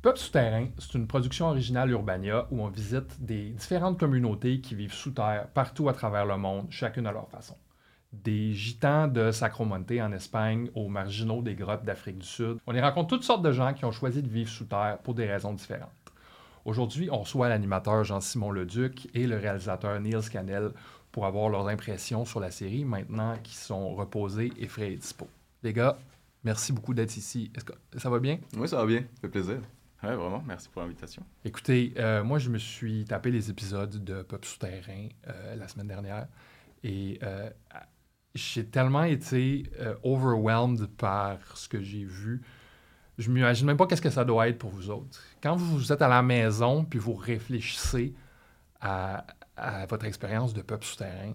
Peuple souterrain, c'est une production originale Urbania où on visite des différentes communautés qui vivent sous terre partout à travers le monde, chacune à leur façon. Des gitans de Sacromonte en Espagne aux marginaux des grottes d'Afrique du Sud. On y rencontre toutes sortes de gens qui ont choisi de vivre sous terre pour des raisons différentes. Aujourd'hui, on reçoit l'animateur Jean-Simon Leduc et le réalisateur Niels Canel pour avoir leurs impressions sur la série maintenant qu'ils sont reposés et frais et dispo. Les gars, merci beaucoup d'être ici. Est-ce que ça va bien? Oui, ça va bien. Ça fait plaisir. Oui, vraiment. Merci pour l'invitation. Écoutez, euh, moi, je me suis tapé les épisodes de Pop Souterrain euh, la semaine dernière et euh, j'ai tellement été euh, overwhelmed par ce que j'ai vu. Je m'imagine même pas qu'est-ce que ça doit être pour vous autres. Quand vous êtes à la maison puis vous réfléchissez à, à votre expérience de Pop Souterrain,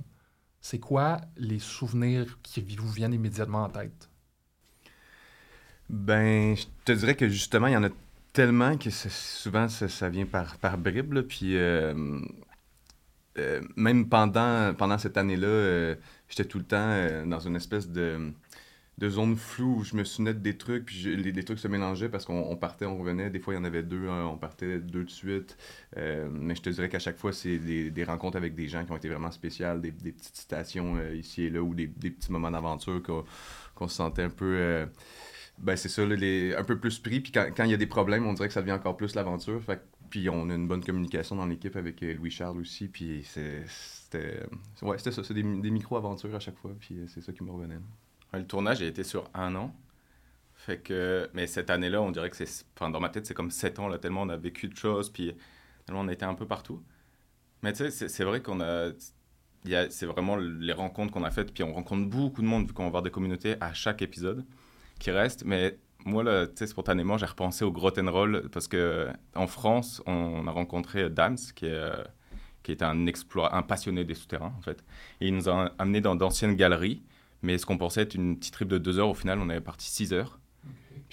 c'est quoi les souvenirs qui vous viennent immédiatement en tête? Ben, je te dirais que justement, il y en a tellement que souvent ça, vient par, par bribes. Puis euh, euh, même pendant, pendant cette année-là, euh, j'étais tout le temps dans une espèce de, de zone floue où je me souvenais de des trucs, puis les, les trucs se mélangeaient parce qu'on on partait, on revenait. Des fois, il y en avait deux, on partait deux de suite. Mais je te dirais qu'à chaque fois, c'est des, des rencontres avec des gens qui ont été vraiment spéciales, des, des petites citations ici et là, ou des, des petits moments d'aventure qu'on se sentait un peu. Ben c'est ça, là, un peu plus pris. Puis quand quand il y a des problèmes, on dirait que ça devient encore plus l'aventure. Puis on a une bonne communication dans l'équipe avec euh, Louis-Charles aussi. Puis c'était ouais, ça, c'est des, micro-aventures à chaque fois. Puis euh, c'est ça qui me revenait. Le tournage a été sur un an. Fait que, mais cette année-là, on dirait que c'est. Enfin, dans ma tête, c'est comme sept ans, là, tellement on a vécu de choses, puis tellement on a été un peu partout. Mais tu sais, c'est- vrai qu'on a- C'est vraiment les rencontres qu'on a faites, puis on rencontre beaucoup de monde, vu qu'on va voir des communautés à chaque épisode qui restent. Mais moi, là, spontanément, j'ai repensé au Grottenroll, parce que en France, on a rencontré Dams, qui est. euh, qui est un, explorat, un passionné des souterrains, en fait. Et il nous a amenés dans d'anciennes galeries, mais ce qu'on pensait être une petite trip de deux heures, au final, on avait parti six heures.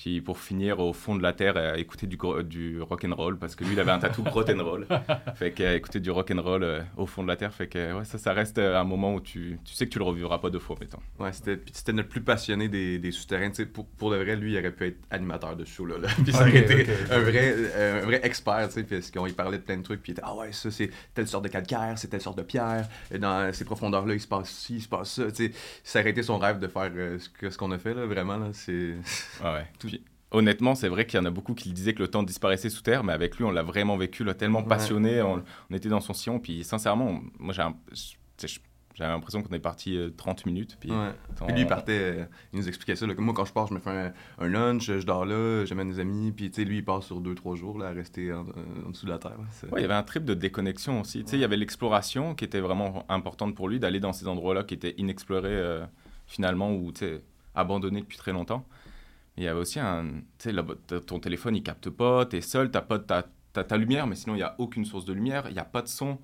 Puis pour finir au fond de la terre, à écouter du, du rock and roll, parce que lui, il avait un tatou roll. fait qu'à écouter du rock and roll euh, au fond de la terre, fait que ouais, ça, ça reste euh, un moment où tu, tu sais que tu le revivras pas deux fois, mettons. Ouais, c'était, c'était notre plus passionné des, des souterrains. Tu sais, pour, pour de vrai, lui, il aurait pu être animateur de ce show-là. là. Puis ça aurait été ok, ok. un, vrai, euh, un vrai expert, tu sais, parce qu'on y parlait de plein de trucs. Puis il était, ah ouais, ça, c'est telle sorte de calcaire, c'est telle sorte de pierre. Et Dans ces profondeurs-là, il se passe ci, il se passe ça. Tu sais, ça aurait été son rêve de faire euh, ce, que- ce qu'on a fait, là, vraiment. Là, c'est... Ouais, ouais. Honnêtement, c'est vrai qu'il y en a beaucoup qui disaient que le temps disparaissait sous terre, mais avec lui, on l'a vraiment vécu, là, tellement Ouais. passionné. On, on était dans son sillon, puis sincèrement, on- moi, j'ai j'avais l'impression qu'on est parti euh, 30 minutes. Puis, Ouais. on- Puis lui, il partait, euh, il nous expliquait ça. là, que moi, quand je pars, je me fais un, un lunch, je dors là, j'amène des amis. Puis, lui, il passe sur 2-3 jours là, à rester en, euh, en dessous de la terre. Ouais, il y avait un trip de déconnexion aussi. Tu sais, il y avait l'exploration qui était vraiment importante pour lui, d'aller dans ces endroits-là qui étaient inexplorés euh, finalement ou abandonnés depuis très longtemps. Il y avait aussi un. Tu sais, ton téléphone il capte pas, t'es seul, t'as pas ta, t'as ta lumière, mais sinon il n'y a aucune source de lumière, il n'y a pas de son.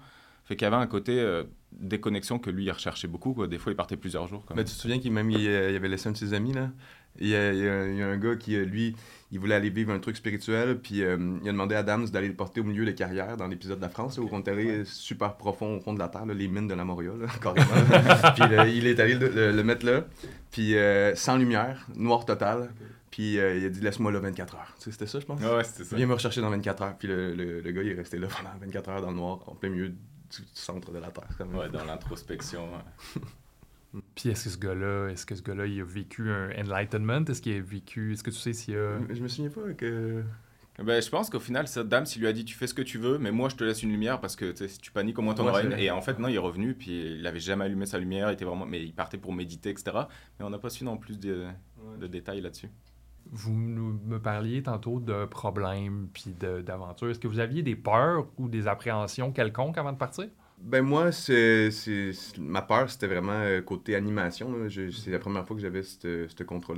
Fait qu'il y avait un côté euh, déconnexion que lui il recherchait beaucoup. Quoi. Des fois il partait plusieurs jours. Quand Mais tu te souviens qu'il même il, euh, il avait laissé un de ses amis là? Il y, a, il y a- il y a un gars qui, euh, lui, il voulait aller vivre un truc spirituel, puis euh, il a demandé à Adams d'aller le porter au milieu des carrières dans l'épisode de la France, où on est allé super profond au fond de la terre, là, les mines de la Moria, là, carrément. puis là, il est allé le, le- le mettre là, puis euh, sans lumière, noir total, puis euh, il a dit laisse-moi là 24 heures. Tu sais, C'était ça, je pense. Ouais, c'était ça. Viens me rechercher dans 24 heures. Puis le, le- le gars, il est resté là pendant 24 heures dans le noir, en plein milieu du, du centre de la Terre. quand même. Ouais, dans l'introspection. ouais. Puis est-ce que ce gars-là, est-ce que ce gars-là, il a vécu un enlightenment? Est-ce qu'il a vécu... Est-ce que tu sais s'il a... Je me souviens pas que... Ben, je pense qu'au final, cette dame, s'il lui a dit tu fais ce que tu veux, mais moi je te laisse une lumière parce que si tu paniques, au moins t'en auras une. Et en fait, non, il est revenu, puis il avait jamais allumé sa lumière, il était vraiment, mais il partait pour méditer, etc. Mais on n'a pas su non plus de, de détails là-dessus. Vous me parliez tantôt de problèmes puis d'aventures. Est-ce que vous aviez des peurs ou des appréhensions quelconques avant de partir? Ben moi, c'est, ma peur, c'était vraiment euh, côté animation. c'est la première fois que j'avais ce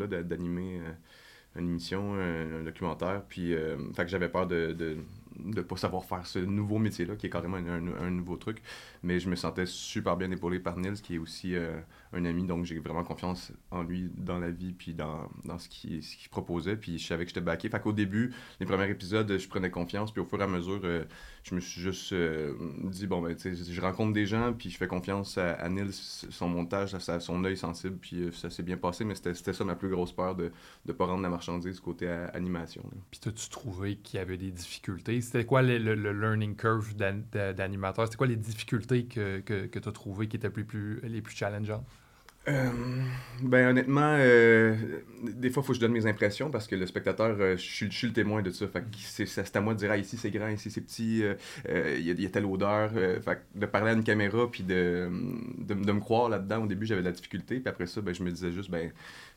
de- d'animer euh, une émission, un, documentaire. Puis, euh, fait que j'avais peur de de pas savoir faire ce nouveau métier-là, qui est carrément un, un- nouveau truc. Mais je me sentais super bien épaulé par Nils, qui est aussi euh, un ami. Donc, j'ai vraiment confiance en lui dans la vie, puis dans, dans ce qu'il ce qu'il proposait. Puis, je savais que j'étais backé. Fait qu'au début, les premiers épisodes, je prenais confiance. Puis, au fur et à mesure, euh, je me suis juste euh, dit, bon, ben, tu sais, je rencontre des gens, puis je fais confiance à, à Nils, son montage, son œil sensible, puis euh, ça s'est bien passé, mais c'était ça ma plus grosse peur, de ne pas rendre la marchandise côté animation. là. Puis t'as-tu trouvé qu'il y avait des difficultés? C'était quoi le, le- le learning curve d'an- d'a- d'animateur? C'était quoi les difficultés que, que, que tu as trouvées qui étaient plus, plus, les plus challengeantes? Euh, ben honnêtement, euh, des fois, il faut que je donne mes impressions parce que le spectateur, euh, je suis le témoin de ça. Fait c'est à moi de dire, ah, ici c'est grand, ici c'est petit, il y, a- telle odeur. fait de parler à une caméra puis de, de, me croire là-dedans, au début j'avais de la difficulté. Puis après ça, ben, je me disais juste, ben,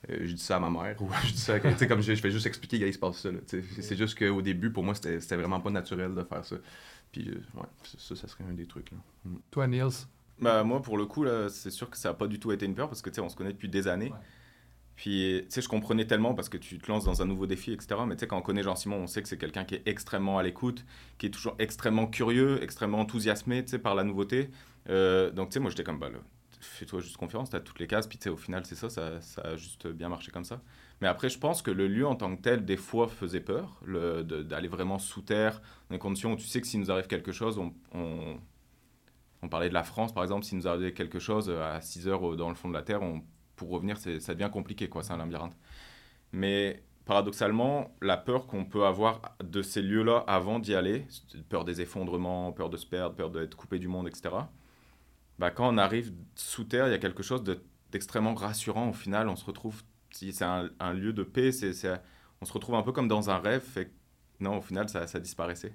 je dis ça à ma mère ou je dis ça, tu sais, comme je, je fais juste expliquer qu'il se passe ça. C'est- juste qu'au début, pour moi, c'était vraiment pas naturel de faire ça. Puis ouais, ça, ça serait un des trucs. Mm. Toi, Niels? Bah, moi, pour le coup, là, c'est sûr que ça n'a pas du tout été une peur parce que tu sais, on se connaît depuis des années. Ouais. Puis, tu sais, je comprenais tellement parce que tu te lances dans un nouveau défi, etc. Mais tu sais, quand on connaît Jean-Simon, on sait que c'est quelqu'un qui est extrêmement à l'écoute, qui est toujours extrêmement curieux, extrêmement enthousiasmé, tu sais, par la nouveauté. Euh, donc, tu sais, moi, j'étais comme, bah, fais-toi juste confiance, tu as toutes les cases. Puis, tu sais, au final, c'est ça, ça, ça a juste bien marché comme ça. Mais après, je pense que le lieu en tant que tel, des fois, faisait peur, d'aller vraiment sous terre, dans des conditions où tu sais que s'il nous arrive quelque chose, on, on, on parlait de la France, par exemple, s'il nous arrivait quelque chose euh, à 6 heures au- dans le fond de la Terre, on, pour revenir, ça devient compliqué, quoi, c'est un labyrinthe. Mais paradoxalement, la peur qu'on peut avoir de ces lieux-là avant d'y aller, peur des effondrements, peur de se perdre, peur d'être coupé du monde, etc., bah, quand on arrive sous terre, il y a quelque chose de- d'extrêmement rassurant. Au final, on se retrouve, si c'est un, lieu de paix, c'est, on se retrouve un peu comme dans un rêve. Fait non, au final, ça, ça disparaissait.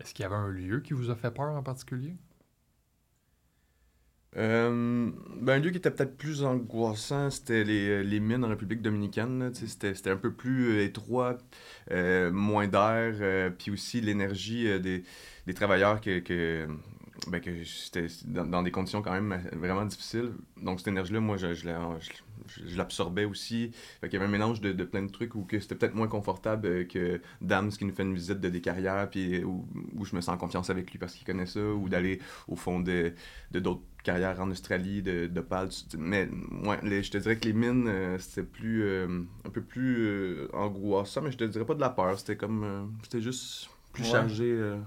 Est-ce qu'il y avait un lieu qui vous a fait peur en particulier? Euh, ben, un lieu qui était peut-être plus angoissant, c'était les, les mines en République dominicaine. C'était un peu plus euh, étroit, euh, moins d'air, euh, puis aussi l'énergie euh, des, des travailleurs que, que, ben, que c'était dans, des conditions quand même euh, vraiment difficiles. Donc cette énergie-là, moi, je, je la- je- je- je l'absorbais aussi. Qu'il y avait un mélange de, plein de trucs où c'était peut-être moins confortable euh, que Dams qui nous fait une visite de des carrières, puis euh, où, où je me sens en confiance avec lui parce qu'il connaît ça, ou d'aller au fond de de d'autres carrières en Australie, de, de pal. Mais ouais, les- je te dirais que les mines, euh, c'était plus euh, un peu plus euh, angoissant, mais je te dirais pas de la peur. C'était comme euh, c'était juste plus Ouais. chargé. euh.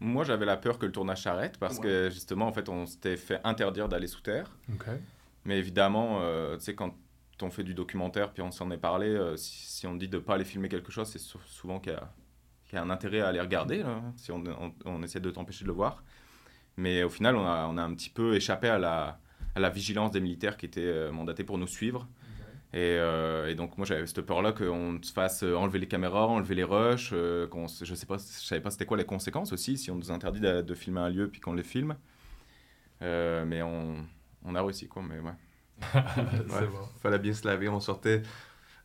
Moi, j'avais la peur que le tournage s'arrête parce Ouais. que justement, en fait, on s'était fait interdire d'aller sous terre. Mais évidemment, euh, tu sais, quand on fait du documentaire, puis on s'en est parlé, euh, si, si on dit de ne pas aller filmer quelque chose, c'est sou- souvent qu'il y, a- qu'il y a un intérêt à aller regarder, là, si on, on- on essaie de t'empêcher de le voir. Mais au final, on a, on a un petit peu échappé à la, à la vigilance des militaires qui étaient euh, mandatés pour nous suivre. Et, euh, et donc moi j'avais cette peur-là qu'on se fasse euh, enlever les caméras, enlever les rushs, euh, je sais pas, je savais pas c'était quoi les conséquences aussi si on nous interdit de, de filmer un lieu puis qu'on les filme. Euh, mais on, on a réussi quoi, mais ouais. C'est Ouais. bon. Fallait bien se laver. On sortait,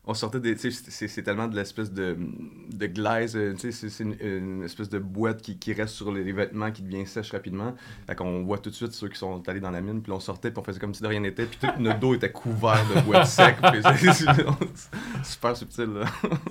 on sortait des. C'est tellement de l'espèce de, de glaise. euh, C'est une, une espèce de boîte qui, qui reste sur les vêtements qui devient sèche rapidement. Fait qu'on voit tout de suite ceux qui sont allés dans la mine. Puis on sortait, puis on faisait comme si de rien n'était. Puis tout notre dos était couvert de boîte sec. puis super subtil. Là.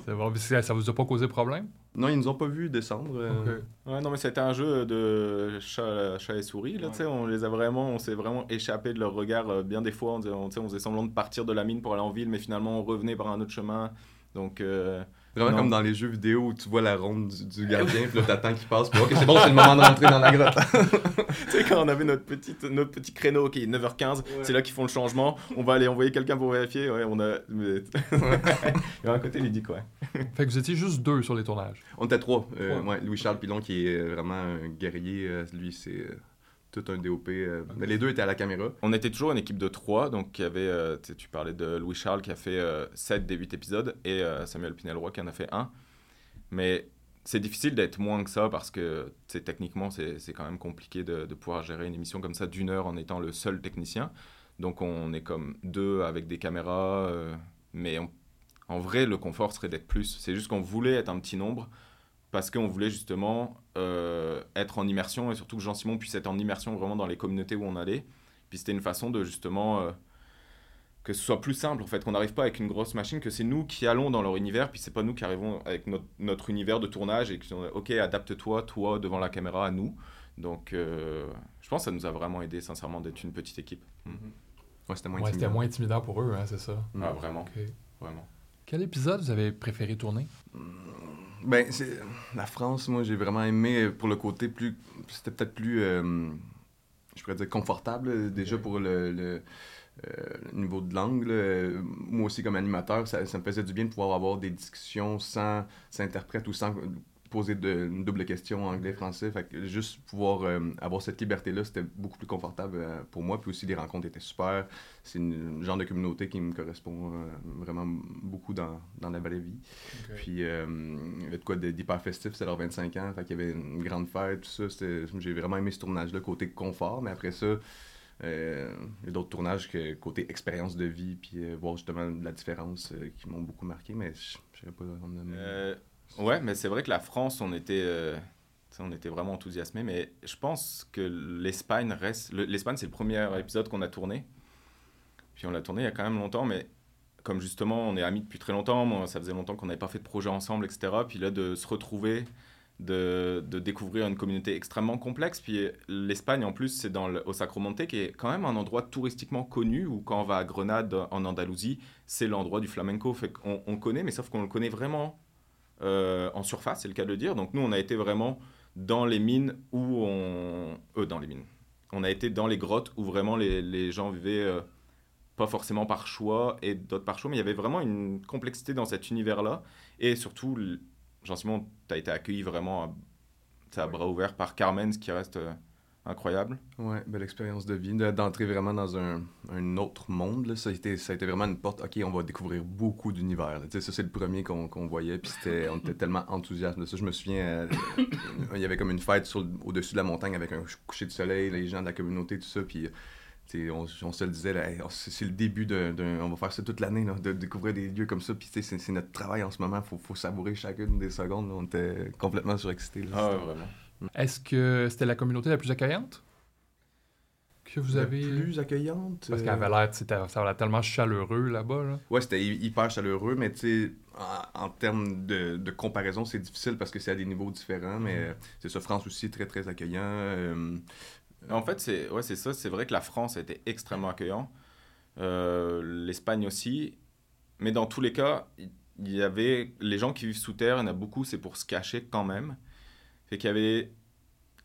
C'est bon. Ça vous a pas causé problème? Non, ils nous ont pas vu descendre. euh, Ouais, non, mais c'était un jeu de chat, chat et souris, là, tu sais, on les a vraiment, on s'est vraiment échappé de leur regard euh, bien des fois, on, on faisait semblant de partir de la mine pour aller en ville, mais finalement on revenait par un autre chemin, donc... euh, Vraiment Non. comme dans les jeux vidéo où tu vois la ronde du, du gardien, puis là t'attends qu'il passe, puis ok c'est bon, c'est le moment de rentrer dans la grotte. tu sais, quand on avait notre, petite, notre petit créneau qui est 9h15, c'est là qu'ils font le changement, on va aller envoyer quelqu'un pour vérifier, ouais, on a... Il y a un côté ludique, ouais. Fait que vous étiez juste deux sur les tournages. On était trois. Euh, ouais, Louis-Charles Pilon qui est euh, vraiment un guerrier, euh, lui c'est... euh, tout un DOP. euh, mais les deux étaient à la caméra. On était toujours une équipe de trois, donc il y avait, euh, tu parlais de Louis Charles qui a fait 7 des 8 épisodes et euh, Samuel Pinelroy qui en a fait un. Mais c'est difficile d'être moins que ça parce que techniquement c'est c'est quand même compliqué de, de pouvoir gérer une émission comme ça d'une heure en étant le seul technicien. Donc on est comme deux avec des caméras, euh, mais on- en vrai le confort serait d'être plus. C'est juste qu'on voulait être un petit nombre parce qu'on voulait justement euh, être en immersion et surtout que Jean-Simon puisse être en immersion vraiment dans les communautés où on allait. Puis c'était une façon de justement euh, que ce soit plus simple en fait, qu'on n'arrive pas avec une grosse machine, que c'est nous qui allons dans leur univers, puis c'est pas nous qui arrivons avec notre, notre univers de tournage et qui sont ok adapte-toi toi devant la caméra à nous. Donc euh, je pense que ça nous a vraiment aidé sincèrement d'être une petite équipe. Mm. Ouais, c'était moins Ouais, moins intimidant pour eux, hein, c'est ça. Ah vraiment, OK. vraiment. Quel épisode vous avez préféré tourner? Ben, c'est la France, moi, j'ai vraiment aimé pour le côté plus. C'était peut-être plus. euh, je pourrais dire confortable, euh, déjà pour le. le, euh, niveau de langue, là. Euh, moi aussi comme animateur, ça, ça me faisait du bien de pouvoir avoir des discussions sans, sans interprète ou sans poser de, une double question anglais-français. Fait que juste pouvoir euh, avoir cette liberté-là, c'était beaucoup plus confortable euh, pour moi. Puis aussi, les rencontres étaient super. C'est une- un genre de communauté qui me correspond euh, vraiment beaucoup dans, dans la vraie vie. Puis, euh, il y avait de quoi d'hyper festif, c'est leur 25 ans, fait qu'il y avait une grande fête, tout ça. c'était- J'ai vraiment aimé ce tournage-là, côté confort, mais après ça, euh, il y a d'autres tournages que côté expérience de vie, puis euh, voir justement la différence euh, qui m'ont beaucoup marqué, mais je sais pas. Ouais, mais c'est vrai que la France, on était, euh, on était vraiment enthousiasmés, mais je pense que l'Espagne reste. le- L'Espagne, c'est le premier épisode qu'on a tourné. Puis on l'a tourné il y a quand même longtemps, mais comme justement, on est amis depuis très longtemps, ça faisait longtemps qu'on n'avait pas fait de projet ensemble, etc. Puis là, de se retrouver, de, découvrir une communauté extrêmement complexe. Puis l'Espagne, en plus, c'est au Sacromonte, qui est quand même un endroit touristiquement connu, où quand on va à Grenade, en Andalousie, c'est l'endroit du flamenco. Fait qu'on on connaît, mais sauf qu'on le connaît vraiment euh, en surface, c'est le cas de le dire. Donc nous, on a été vraiment dans les mines où on... Euh, dans les mines. On a été dans les grottes où vraiment les, les gens vivaient, euh, pas forcément par choix et d'autres par choix, mais il y avait vraiment une complexité dans cet univers-là. Et surtout, Jean-Simon, tu as été accueilli vraiment à, à bras ouverts par Carmen, ce qui reste euh, incroyable. Ouais, belle expérience de vie, de- d'entrer vraiment dans un, un autre monde. Là. Ça, a été, ça a été vraiment une porte. Ok, on va découvrir beaucoup d'univers. Ça, c'est le premier qu'on voyait, puis on était tellement de ça. Je me souviens, euh, il y avait comme une fête au-dessus de la montagne avec un coucher de soleil, les gens de la communauté, tout ça, puis. sais, On, on se le disait, c'est le début d'un. On va faire ça toute l'année, de découvrir des lieux comme ça. Puis c'est c'est notre travail en ce moment. Il faut, faut savourer chacune des secondes. là. On était complètement surexcités. là. Ah ouais, vraiment. Est-ce que c'était la communauté la plus accueillante que vous La avez... plus accueillante. Parce euh, qu'elle avait l'air, c'était- ça avait l'air tellement chaleureux là-bas. Là. Ouais, c'était hy- hyper chaleureux, mais tu sais, en, en termes de, de comparaison, c'est difficile parce que c'est à des niveaux différents, mais euh, c'est ça, France aussi, très, très accueillant. euh, En fait, c'est ouais, c'est ça. C'est vrai que la France a été extrêmement accueillant. Euh, L'Espagne aussi. Mais dans tous les cas, il il y avait les gens qui vivent sous terre, il y en a beaucoup, c'est pour se cacher quand même. Fait qu'il y avait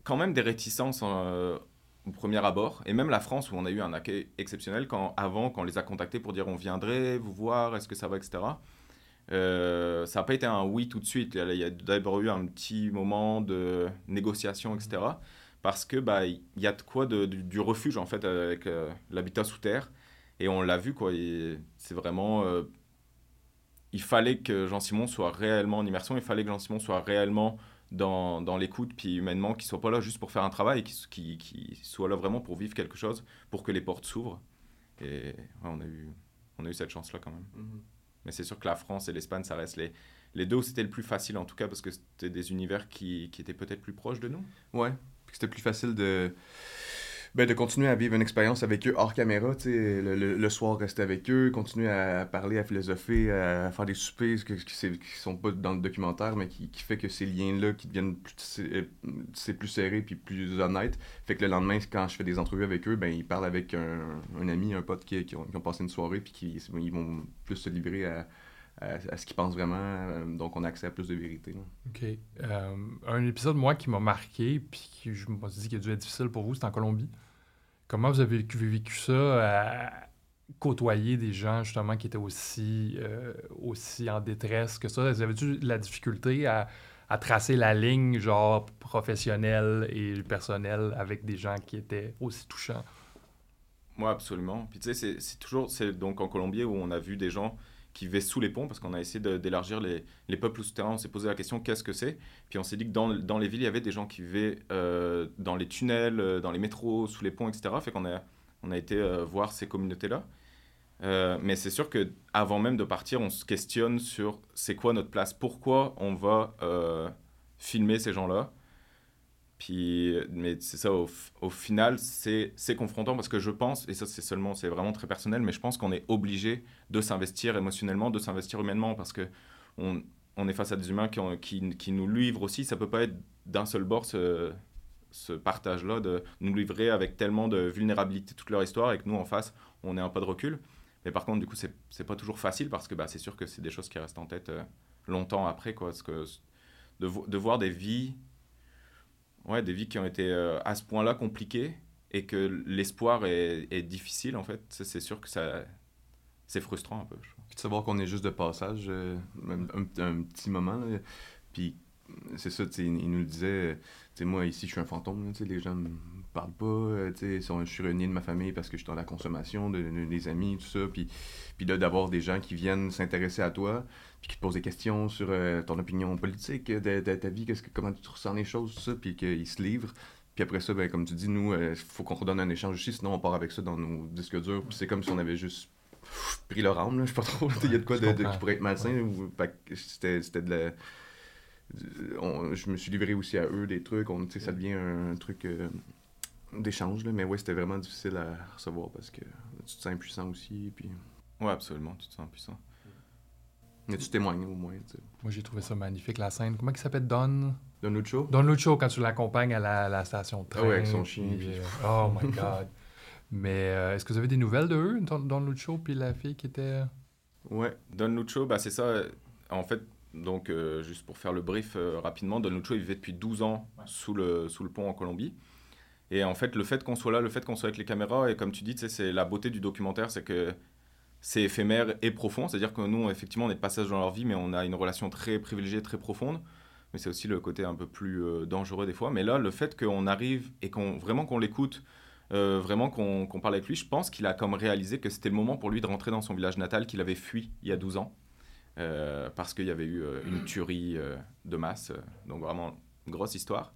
quand même des réticences euh, au premier abord. Et même la France, où on a eu un accueil exceptionnel, quand, avant, quand on les a contactés pour dire on viendrait vous voir, est-ce que ça va, etc. Euh, ça n'a pas été un oui tout de suite. Il y a- d'abord eu un petit moment de négociation, etc parce que bah y a de quoi du, refuge en fait avec euh, l'habitat sous terre et on l'a vu quoi c'est vraiment il fallait que Jean-Simon soit réellement en immersion il fallait que Jean-Simon soit réellement dans, dans l'écoute puis humainement qu'il soit pas là juste pour faire un travail qui, qui soit là vraiment pour vivre quelque chose pour que les portes s'ouvrent. Et ouais, on a eu on a eu cette chance là quand même. Mais c'est sûr que la France et l'Espagne ça reste les les deux où c'était le plus facile en tout cas parce que c'était des univers qui, qui étaient peut-être plus proches de nous. Ouais, puis c'était plus facile de, ben, de continuer à vivre une expérience avec eux hors caméra, le, le- le soir rester avec eux, continuer à parler, à philosopher, à faire des soupers qui, qui sont pas dans le documentaire, mais qui, qui fait que ces liens-là qui deviennent plus, euh, c'est plus serré puis plus honnête, fait que le lendemain, quand je fais des entrevues avec eux, ben ils parlent avec un, un ami, un pote qui, qui, ont, qui ont passé une soirée puis qui ils vont plus se livrer à, à, ce qu'ils pensent vraiment, euh, donc on a accès à plus de vérité. là. OK. Euh, un épisode, moi, qui m'a marqué, puis qui, je me suis dit qu'il a dû être difficile pour vous, c'est en Colombie. Comment vous avez vécu, vécu ça, à côtoyer des gens, justement, qui étaient aussi, euh, aussi en détresse que ça? Vous avez-tu la difficulté à, à tracer la ligne, genre professionnelle et personnelle, avec des gens qui étaient aussi touchants? Moi, absolument. Puis tu sais, c'est toujours, c'est donc en Colombie où on a vu des gens qui vivaient sous les ponts parce qu'on a essayé d'élargir les, les, peuples souterrains. On s'est posé la question qu'est-ce que c'est? Puis on s'est dit que dans, dans, les villes, il y avait des gens qui vivaient euh, dans les tunnels, euh, dans les métros, sous les ponts, etc. Fait qu'on a, on a été euh, voir ces communautés-là. mais c'est sûr que avant même de partir, on se questionne sur c'est quoi notre place, pourquoi on va filmer ces gens-là? Puis, mais c'est ça, au, final, c'est confrontant parce que je pense, et ça c'est seulement, c'est vraiment très personnel, mais je pense qu'on est obligé de s'investir émotionnellement, de s'investir humainement parce que on, on, est face à des humains qui, qui, qui, nous livrent aussi. Ça peut pas être d'un seul bord ce, ce partage-là, de nous livrer avec tellement de vulnérabilité toute leur histoire et que nous en face, on ait un pas de recul. Mais par contre, du coup, c'est pas toujours facile parce que bah, c'est sûr que c'est des choses qui restent en tête euh, longtemps après. Quoi, parce que de voir des vies ouais, des vies qui ont été euh, à ce point-là compliquées et que l'espoir est, est, difficile, en fait, c'est sûr que ça, c'est frustrant un peu. Puis savoir qu'on est juste de passage, euh, un, petit moment, là, puis c'est ça, il nous le disait, moi ici je suis un fantôme, les gens me parlent pas, euh, je suis renié de ma famille parce que je suis dans la consommation, de, des amis, tout ça, puis, puis là d'avoir des gens qui viennent s'intéresser à toi, puis qui te posent des questions sur euh, ton opinion politique, de, ta vie, que, comment tu ressens les choses, tout ça, puis qu'ils se livrent. Puis après ça, ben, comme tu dis, nous, il euh, faut qu'on redonne un échange aussi, sinon on part avec ça dans nos disques durs. Puis c'est comme si on avait juste pris leur âme, là, je sais pas trop. Il y a de quoi de, qui pourrait être malsain. C'était de la. je me suis livré aussi à eux des trucs. On, ça devient un, truc euh, d'échange. Mais ouais, c'était vraiment difficile à recevoir parce que tu te sens impuissant aussi. Puis... Ouais, absolument, tu te sens impuissant. Mais tu témoignes au moins. Moi, j'ai trouvé ça magnifique, la scène. Comment il s'appelle? Don? Don Lucho? Don Lucho, quand tu l'accompagnes à la, la, station de train. Ah ouais, avec son chien. Euh, oh my God. Mais euh, est-ce que vous avez des nouvelles de eux, Don, Lucho, puis la fille qui était. Ouais, Don Lucho, bah, c'est ça. En fait, donc, euh, juste pour faire le brief rapidement, Don Lucho, il vivait depuis 12 ans sous, le, sous le pont en Colombie. Et en fait, le fait qu'on soit là, le fait qu'on soit avec les caméras, et comme tu dis, c'est la beauté du documentaire, c'est que c'est éphémère et profond. C'est-à-dire que nous, effectivement, on est passage dans leur vie, mais on a une relation très privilégiée, très profonde. Mais c'est aussi le côté un peu plus euh, dangereux des fois. Mais là, le fait qu'on arrive et qu'on vraiment qu'on l'écoute, euh, vraiment qu'on parle avec lui, je pense qu'il a comme réalisé que c'était le moment pour lui de rentrer dans son village natal qu'il avait fui il y a 12 ans. Euh, parce qu'il y avait eu une tuerie de masse. donc vraiment, grosse histoire.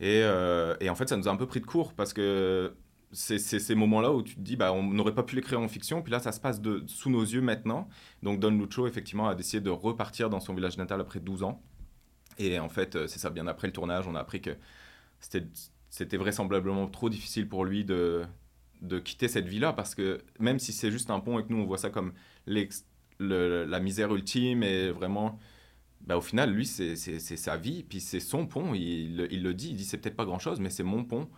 Et, et, en fait, ça nous a un peu pris de court parce que c'est ces moments-là où tu te dis, bah, on n'aurait pas pu l'écrire en fiction, puis là, ça se passe sous nos yeux maintenant. Donc, Don Lucho, effectivement, a décidé de repartir dans son village natal après 12 ans. Et en fait, euh, c'est ça, bien après le tournage, on a appris que c'était vraisemblablement trop difficile pour lui de, de quitter cette vie-là, parce que même si c'est juste un pont et que nous, on voit ça comme la misère ultime et vraiment... Bah, au final, lui, c'est sa vie, puis c'est son pont. Il, le dit, il dit c'est peut-être pas grand-chose, mais c'est mon pont.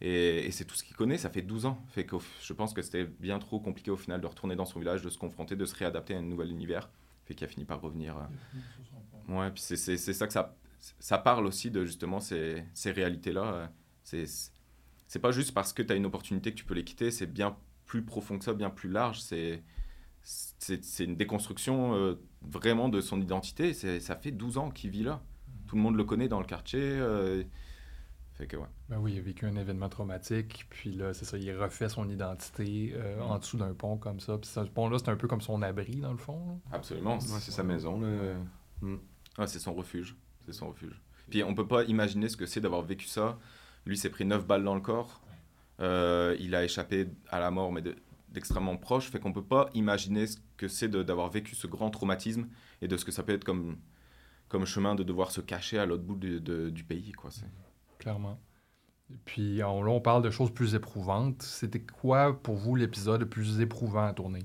Et, c'est tout ce qu'il connaît, ça fait 12 ans. Je pense que c'était bien trop compliqué au final de retourner dans son village, de se confronter, de se réadapter à un nouvel univers. Fait qu'il a fini par revenir. Euh. Ouais, puis c'est ça que ça, parle aussi de justement ces, réalités-là. C'est pas juste parce que tu as une opportunité que tu peux les quitter, c'est bien plus profond que ça, bien plus large. C'est c'est une déconstruction euh, vraiment de son identité. Ça fait 12 ans qu'il vit là. Tout le monde le connaît dans le quartier. Euh, ben oui, il a vécu un événement traumatique, puis là, c'est ça, il refait son identité euh, en dessous d'un pont comme ça. Puis ce pont-là, c'est un peu comme son abri, dans le fond. Absolument. c'est sa maison. Là. Mm. c'est son refuge. C'est son refuge. Puis on peut pas imaginer ce que c'est d'avoir vécu ça. Lui s'est pris 9 balles dans le corps. Euh, il a échappé à la mort, mais d'extrêmement proche. Fait qu'on peut pas imaginer ce que c'est d'avoir vécu ce grand traumatisme et de ce que ça peut être comme, comme chemin de devoir se cacher à l'autre bout du pays. Quoi. C'est clairement. Puis on, là, on parle de choses plus éprouvantes. C'était quoi pour vous l'épisode le plus éprouvant à tourner?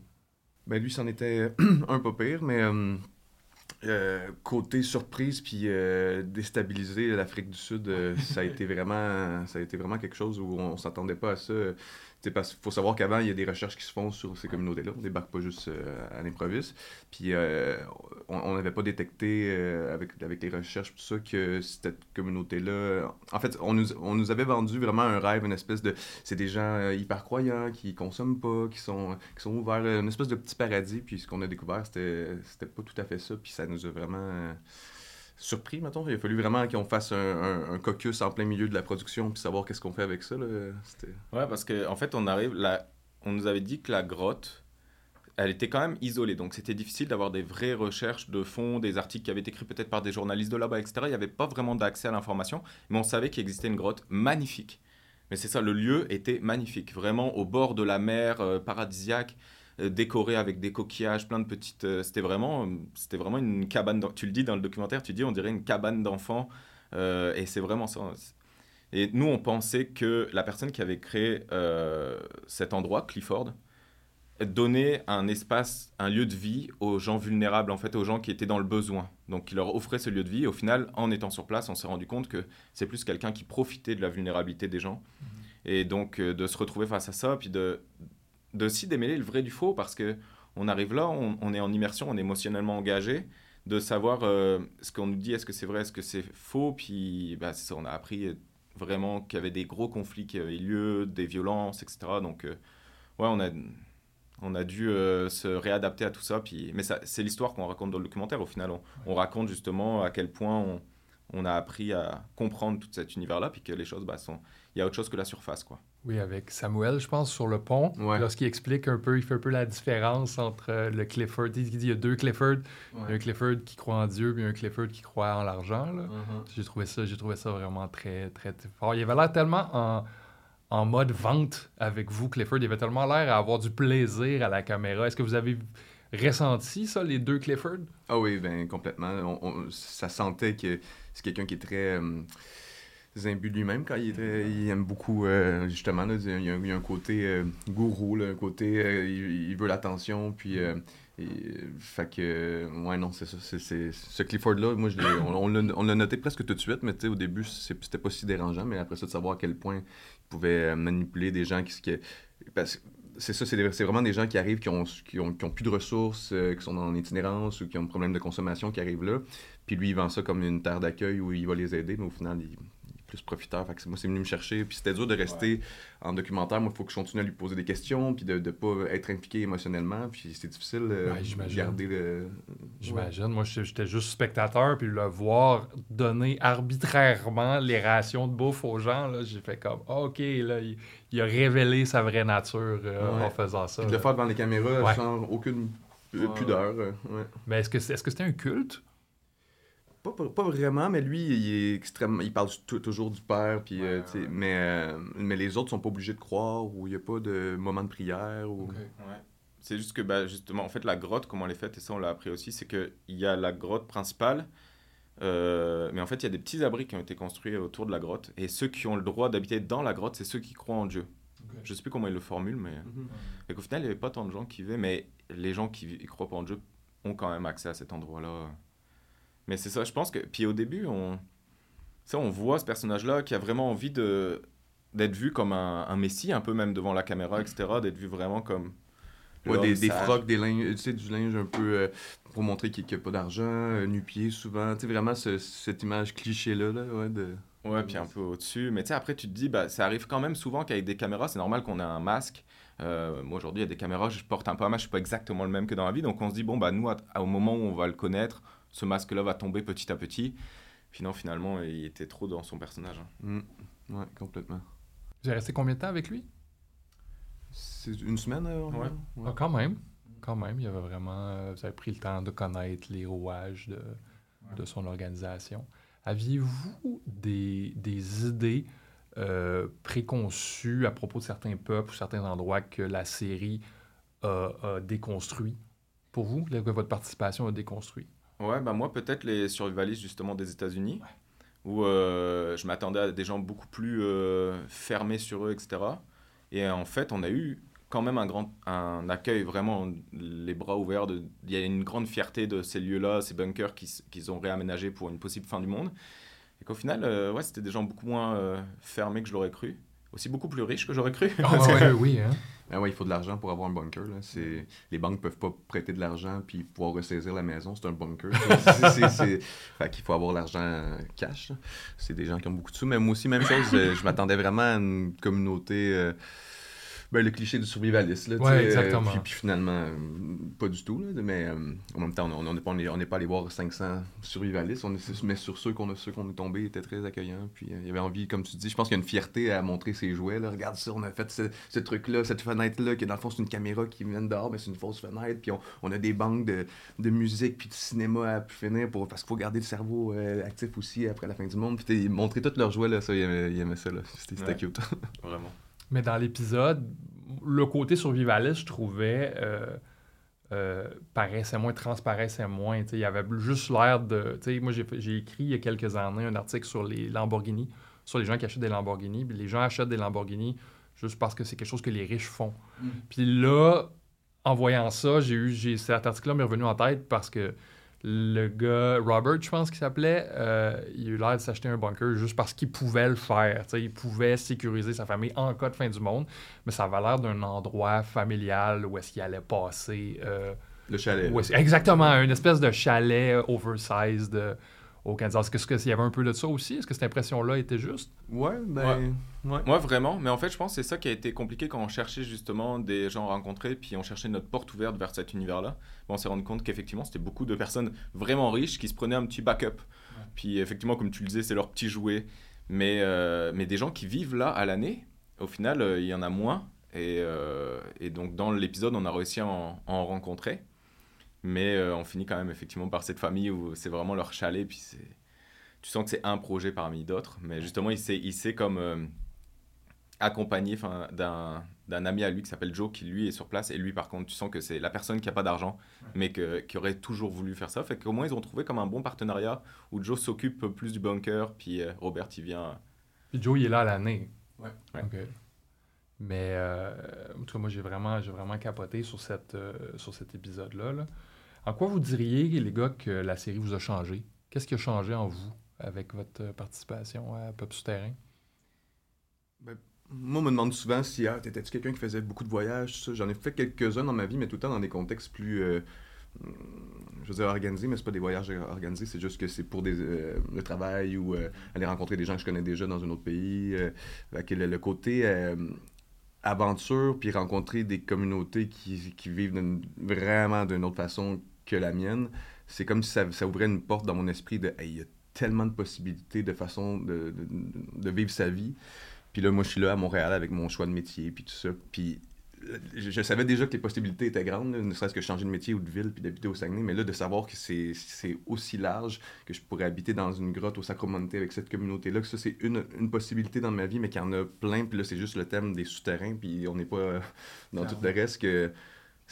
Ben lui, c'en était un peu pire, mais euh, euh, côté surprise puis euh, déstabiliser l'Afrique du Sud, ça a été vraiment ça a été vraiment quelque chose où on s'attendait pas à ça. Parce faut savoir qu'avant, il y a des recherches qui se font sur ces communautés-là. On débarque pas juste euh, à l'improviste. Puis euh, on n'avait pas détecté euh, avec, avec les recherches, tout ça, que cette communauté-là. En fait, on nous, on nous avait vendu vraiment un rêve, une espèce de. C'est des gens hyper croyants, qui consomment pas, qui sont, qui sont ouverts, une espèce de petit paradis. Puis ce qu'on a découvert, c'était pas tout à fait ça. Puis ça nous a vraiment surpris, mettons. Il a fallu vraiment qu'on fasse un, caucus en plein milieu de la production puis savoir qu'est-ce qu'on fait avec ça. Là. Ouais, parce qu'en en fait, on arrive là, on nous avait dit que la grotte, elle était quand même isolée. Donc c'était difficile d'avoir des vraies recherches de fond, des articles qui avaient été écrits peut-être par des journalistes de là-bas, etc. Il n'y avait pas vraiment d'accès à l'information, mais on savait qu'il existait une grotte magnifique. Mais c'est ça, le lieu était magnifique, vraiment au bord de la mer, euh, paradisiaque. Euh, décoré avec des coquillages, plein de petites. Euh, c'était vraiment, c'était vraiment une cabane. Tu le dis dans le documentaire, tu dis on dirait une cabane d'enfants. Euh, et c'est vraiment ça. Et nous, on pensait que la personne qui avait créé cet endroit, Clifford, donnait un espace, un lieu de vie aux gens vulnérables, en fait, aux gens qui étaient dans le besoin. Donc, il leur offrait ce lieu de vie. Et au final, en étant sur place, on s'est rendu compte que c'est plus quelqu'un qui profitait de la vulnérabilité des gens. Mmh. Et donc, de se retrouver face à ça, puis de, de aussi démêler le vrai du faux parce que on arrive là, on, est en immersion, on est émotionnellement engagé, de savoir euh, ce qu'on nous dit, est-ce que c'est vrai, est-ce que c'est faux, puis bah, ça, on a appris vraiment qu'il y avait des gros conflits qui avaient lieu, des violences, etc. Donc, euh, ouais, on a, on a dû euh, se réadapter à tout ça, puis, mais c'est l'histoire qu'on raconte dans le documentaire au final. On, raconte justement à quel point on, on, a appris à comprendre tout cet univers-là, puis que les choses, bah, sont, il y a autre chose que la surface, quoi. Oui, avec Samuel, je pense, sur le pont, lorsqu'il explique un peu, il fait un peu la différence entre euh, le Clifford. Il dit qu'il y a deux Clifford. un Clifford qui croit en Dieu, puis un Clifford qui croit en l'argent. Uh-huh. J'ai trouvé ça, j'ai trouvé ça vraiment très, très, fort. Il avait l'air tellement en, en, mode vente avec vous, Clifford. Il avait tellement l'air à avoir du plaisir à la caméra. Est-ce que vous avez ressenti ça, les deux Clifford? Ah oui, ben complètement. ça sentait que c'est quelqu'un qui est très... Euh, imbu lui-même quand il, il aime beaucoup, euh, justement, il, y a, un côté euh, gourou, un côté, euh, il, veut l'attention, puis... fait que, ouais, non, c'est ça. C'est, ce Clifford-là, moi, je on, on l'a noté presque tout de suite, mais au début, c'était pas si dérangeant, mais après ça, de savoir à quel point il pouvait manipuler des gens qui. qui parce c'est ça, c'est vraiment des gens qui arrivent, qui ont, qui ont, qui ont plus de ressources, qui sont en itinérance ou qui ont un problème de consommation qui arrivent là. Puis lui, il vend ça comme une terre d'accueil où il va les aider, mais au final, il, plus profiteur. Fait que moi, c'est venu me chercher. Puis c'était dur de rester en documentaire. Moi, il faut que je continue à lui poser des questions, puis de ne pas être impliqué émotionnellement. Puis c'est difficile euh, de garder le. J'imagine. Moi, j'étais juste spectateur, puis le voir donner arbitrairement les rations de bouffe aux gens, j'ai fait comme, OK, là, il, a révélé sa vraie nature euh, en faisant ça. de le faire devant les caméras sans aucune pudeur. Mais est-ce que c'était -ce un culte? Pas, pas, vraiment, mais lui, il est extrêmement. Il parle toujours du père, puis, euh, mais, euh, mais les autres sont pas obligés de croire, ou il n'y a pas de moment de prière. Ou... C'est juste que, bah, justement, en fait, la grotte, comment elle est faite, et ça, on l'a appris aussi, c'est qu'il y a la grotte principale, euh, mais en fait, il y a des petits abris qui ont été construits autour de la grotte, et ceux qui ont le droit d'habiter dans la grotte, c'est ceux qui croient en Dieu. Je Je sais plus comment ils le formulent, mais. Mm Au final, il n'y avait pas tant de gens qui vivaient, mais les gens qui ne croient pas en Dieu ont quand même accès à cet endroit-là. Mais c'est ça, je pense que. Puis au début, on, ça, on voit ce personnage-là qui a vraiment envie de d'être vu comme un, un, messie, un peu même devant la caméra, etc., d'être vu vraiment comme. Ouais, des, des frocs, des linges, tu sais, du linge un peu euh, pour montrer qu'il n'y a pas d'argent, euh, nu-pied souvent, tu sais, vraiment ce, cette image cliché-là, là, ouais, de... Ouais, puis un peu au-dessus. Mais tu sais, après, tu te dis, bah, ça arrive quand même souvent qu'avec des caméras, c'est normal qu'on ait un masque. Euh, moi, aujourd'hui, il y a des caméras, je porte un peu un masque, je suis pas exactement le même que dans la vie. Donc, on se dit, bon, bah, nous, au moment où on va le connaître, ce masque-là va tomber petit à petit. Puis non, finalement, il était trop dans son personnage. Hein. Mm. Ouais, complètement. Vous avez resté combien de temps avec lui? C'est une semaine, euh, ouais. Ah, quand même. Quand même, il avait vraiment. Euh, vous avez pris le temps de connaître les rouages de, de son organisation. Aviez-vous des, des idées euh, préconçues à propos de certains peuples ou certains endroits que la série a, a déconstruit pour vous, que votre participation a déconstruit? Ouais, bah moi, peut-être les survivalistes justement des États-Unis, où euh, je m'attendais à des gens beaucoup plus euh, fermés sur eux, etc. Et en fait, on a eu quand même un grand un accueil, vraiment les bras ouverts. Il y a une grande fierté de ces lieux-là, ces bunkers qu'ils ont réaménagés pour une possible fin du monde. Et qu'au final, euh, ouais, c'était des gens beaucoup moins fermés que je l'aurais cru. Aussi beaucoup plus riches que j'aurais cru. Ah, oui, hein? Ben ouais, il faut de l'argent pour avoir un bunker. Là. C'est... Les banques peuvent pas prêter de l'argent puis pouvoir ressaisir la maison. C'est un bunker. c'est, c'est, Fait qu'il faut avoir l'argent cash. C'est des gens qui ont beaucoup de sous. Mais moi aussi, même chose. je, m'attendais vraiment à une communauté. Euh, Ben, le cliché du survivaliste, là, Ouais, euh, exactement. puis, puis finalement, euh, pas du tout, là, mais euh, en même temps, on n'est pas, on pas allé voir 500 survivalistes, on est, mais sur ceux qu'on a, ceux qu'on est tombés étaient très accueillants, puis il y avait envie, comme tu dis, je pense qu'il y a une fierté à montrer ses jouets, là, regarde ça, on a fait ce, ce truc-là, cette fenêtre-là, qui dans le fond, c'est une caméra qui vient de dehors, mais c'est une fausse fenêtre, puis on, a des banques de, de musique, puis de cinéma à pu finir, pour, parce qu'il faut garder le cerveau euh, actif aussi après la fin du monde, puis montrer tous leurs jouets, là, ça, il aimait, il aimait ça, c'était Ouais. cute. Vraiment. Mais dans l'épisode, le côté survivaliste, je trouvais, euh, euh, paraissait moins, transparaissait moins. Il y avait juste l'air de. Moi, j'ai écrit il y a quelques années un article sur les Lamborghini, sur les gens qui achètent des Lamborghini. Puis les gens achètent des Lamborghini juste parce que c'est quelque chose que les riches font. Puis là, en voyant ça, j'ai eu. Cet article-là m'est revenu en tête parce que le gars, Robert, je pense qu'il s'appelait, euh, il a eu l'air de s'acheter un bunker juste parce qu'il pouvait le faire. Il pouvait sécuriser sa famille en cas de fin du monde, mais ça avait l'air d'un endroit familial où est-ce qu'il allait passer. euh, Le chalet. où exactement, une espèce de chalet euh, oversized au Kansas. Est-ce qu'il y avait un peu de ça aussi? Est-ce que cette impression-là était juste? Ouais, ben. Ouais. Moi, vraiment. Mais en fait, je pense que c'est ça qui a été compliqué quand on cherchait justement des gens à rencontrer, puis on cherchait notre porte ouverte vers cet univers-là. Bon, on s'est rendu compte qu'effectivement, c'était beaucoup de personnes vraiment riches qui se prenaient un petit backup. Puis effectivement, comme tu le disais, c'est leur petit jouet. Mais, euh, mais des gens qui vivent là à l'année, au final, euh, il y en a moins. Et, euh, et donc, dans l'épisode, on a réussi à en, à en rencontrer. Mais euh, on finit quand même effectivement par cette famille où c'est vraiment leur chalet. Puis c'est... tu sens que c'est un projet parmi d'autres. Mais justement, il s'est, il s'est comme euh, accompagné 'fin, d'un, d'un ami à lui qui s'appelle Joe, qui lui est sur place. Et lui, par contre, tu sens que c'est la personne qui n'a pas d'argent, mais que, qui aurait toujours voulu faire ça. Fait qu'au moins, ils ont trouvé comme un bon partenariat où Joe s'occupe plus du bunker, puis euh, Robert, il vient. Puis Joe, il est là à l'année. Ouais. Ouais. OK. Mais, euh, en tout cas, moi, j'ai vraiment, j'ai vraiment capoté sur, cette, euh, sur cet épisode-là. là. En quoi vous diriez, les gars, que la série vous a changé? Qu'est-ce qui a changé en vous avec votre euh, participation à Peuple Souterrain? Moi, on me demande souvent si ah, t'étais-tu quelqu'un qui faisait beaucoup de voyages. J'en ai fait quelques-uns dans ma vie, mais tout le temps dans des contextes plus, euh, je veux dire, organisés, mais c'est pas des voyages organisés, c'est juste que c'est pour euh, le travail ou aller rencontrer des gens que je connais déjà dans un autre pays. le, le côté aventure, puis rencontrer des communautés qui, qui vivent vraiment d'une autre façon que la mienne, c'est comme si ça, ça ouvrait une porte dans mon esprit de Hey, il y a tellement de possibilités de façon de, de, de vivre sa vie. Puis là, moi, je suis là à Montréal avec mon choix de métier, puis tout ça. Puis je, je savais déjà que les possibilités étaient grandes, là, ne serait-ce que changer de métier ou de ville, puis d'habiter au Saguenay. Mais là, de savoir que c'est aussi large, que je pourrais habiter dans une grotte au Sacro-Monte avec cette communauté-là, que ça, c'est une, une possibilité dans ma vie, mais qu'il y en a plein. Puis là, c'est juste le thème des souterrains, puis on n'est pas euh, dans tout le reste que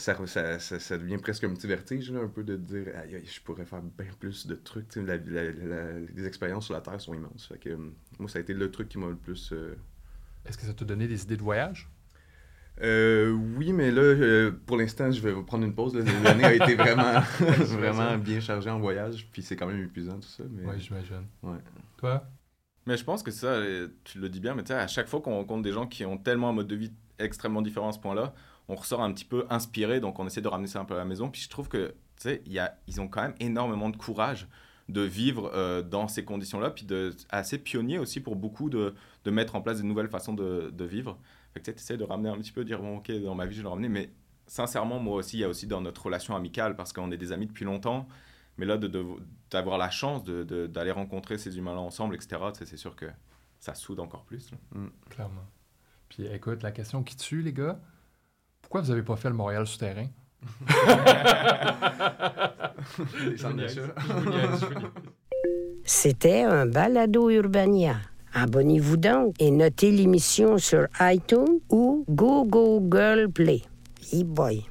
ça, ça, ça, ça devient presque un petit vertige, là, un peu de dire aïe, aïe, je pourrais faire bien plus de trucs. Tu sais, la- la- la- les expériences sur la Terre sont immenses. Fait que, euh, moi, ça a été le truc qui m'a le plus. euh, Est-ce que ça t'a donné des idées de voyage? Euh, oui, mais là, euh, pour l'instant, je vais prendre une pause. là. L'année a été vraiment, vraiment bien chargée en voyage, puis c'est quand même épuisant tout ça. Mais... Oui, j'imagine. Ouais. Toi? Mais je pense que ça, tu le dis bien, mais tu sais, à chaque fois qu'on rencontre des gens qui ont tellement un mode de vie extrêmement différent à ce point-là, on ressort un petit peu inspiré, donc on essaie de ramener ça un peu à la maison. Puis je trouve que, tu sais, ils ont quand même énormément de courage de vivre euh, dans ces conditions-là, puis de, assez pionnier aussi pour beaucoup de, de mettre en place des nouvelles façons de, de vivre. Fait que tu essaies de ramener un petit peu, dire, bon, ok, dans ma vie, je vais le ramener, mais sincèrement, moi aussi, il y a aussi dans notre relation amicale, parce qu'on est des amis depuis longtemps, mais là, d'avoir la chance d'aller rencontrer ces humains-là ensemble, etc., c'est sûr que ça soude encore plus. là. Clairement. Puis écoute, la question qui tue, les gars, pourquoi vous n'avez pas fait le Montréal souterrain? C'était un balado Urbania. Abonnez-vous donc et notez l'émission sur iTunes ou Google Play. E boy.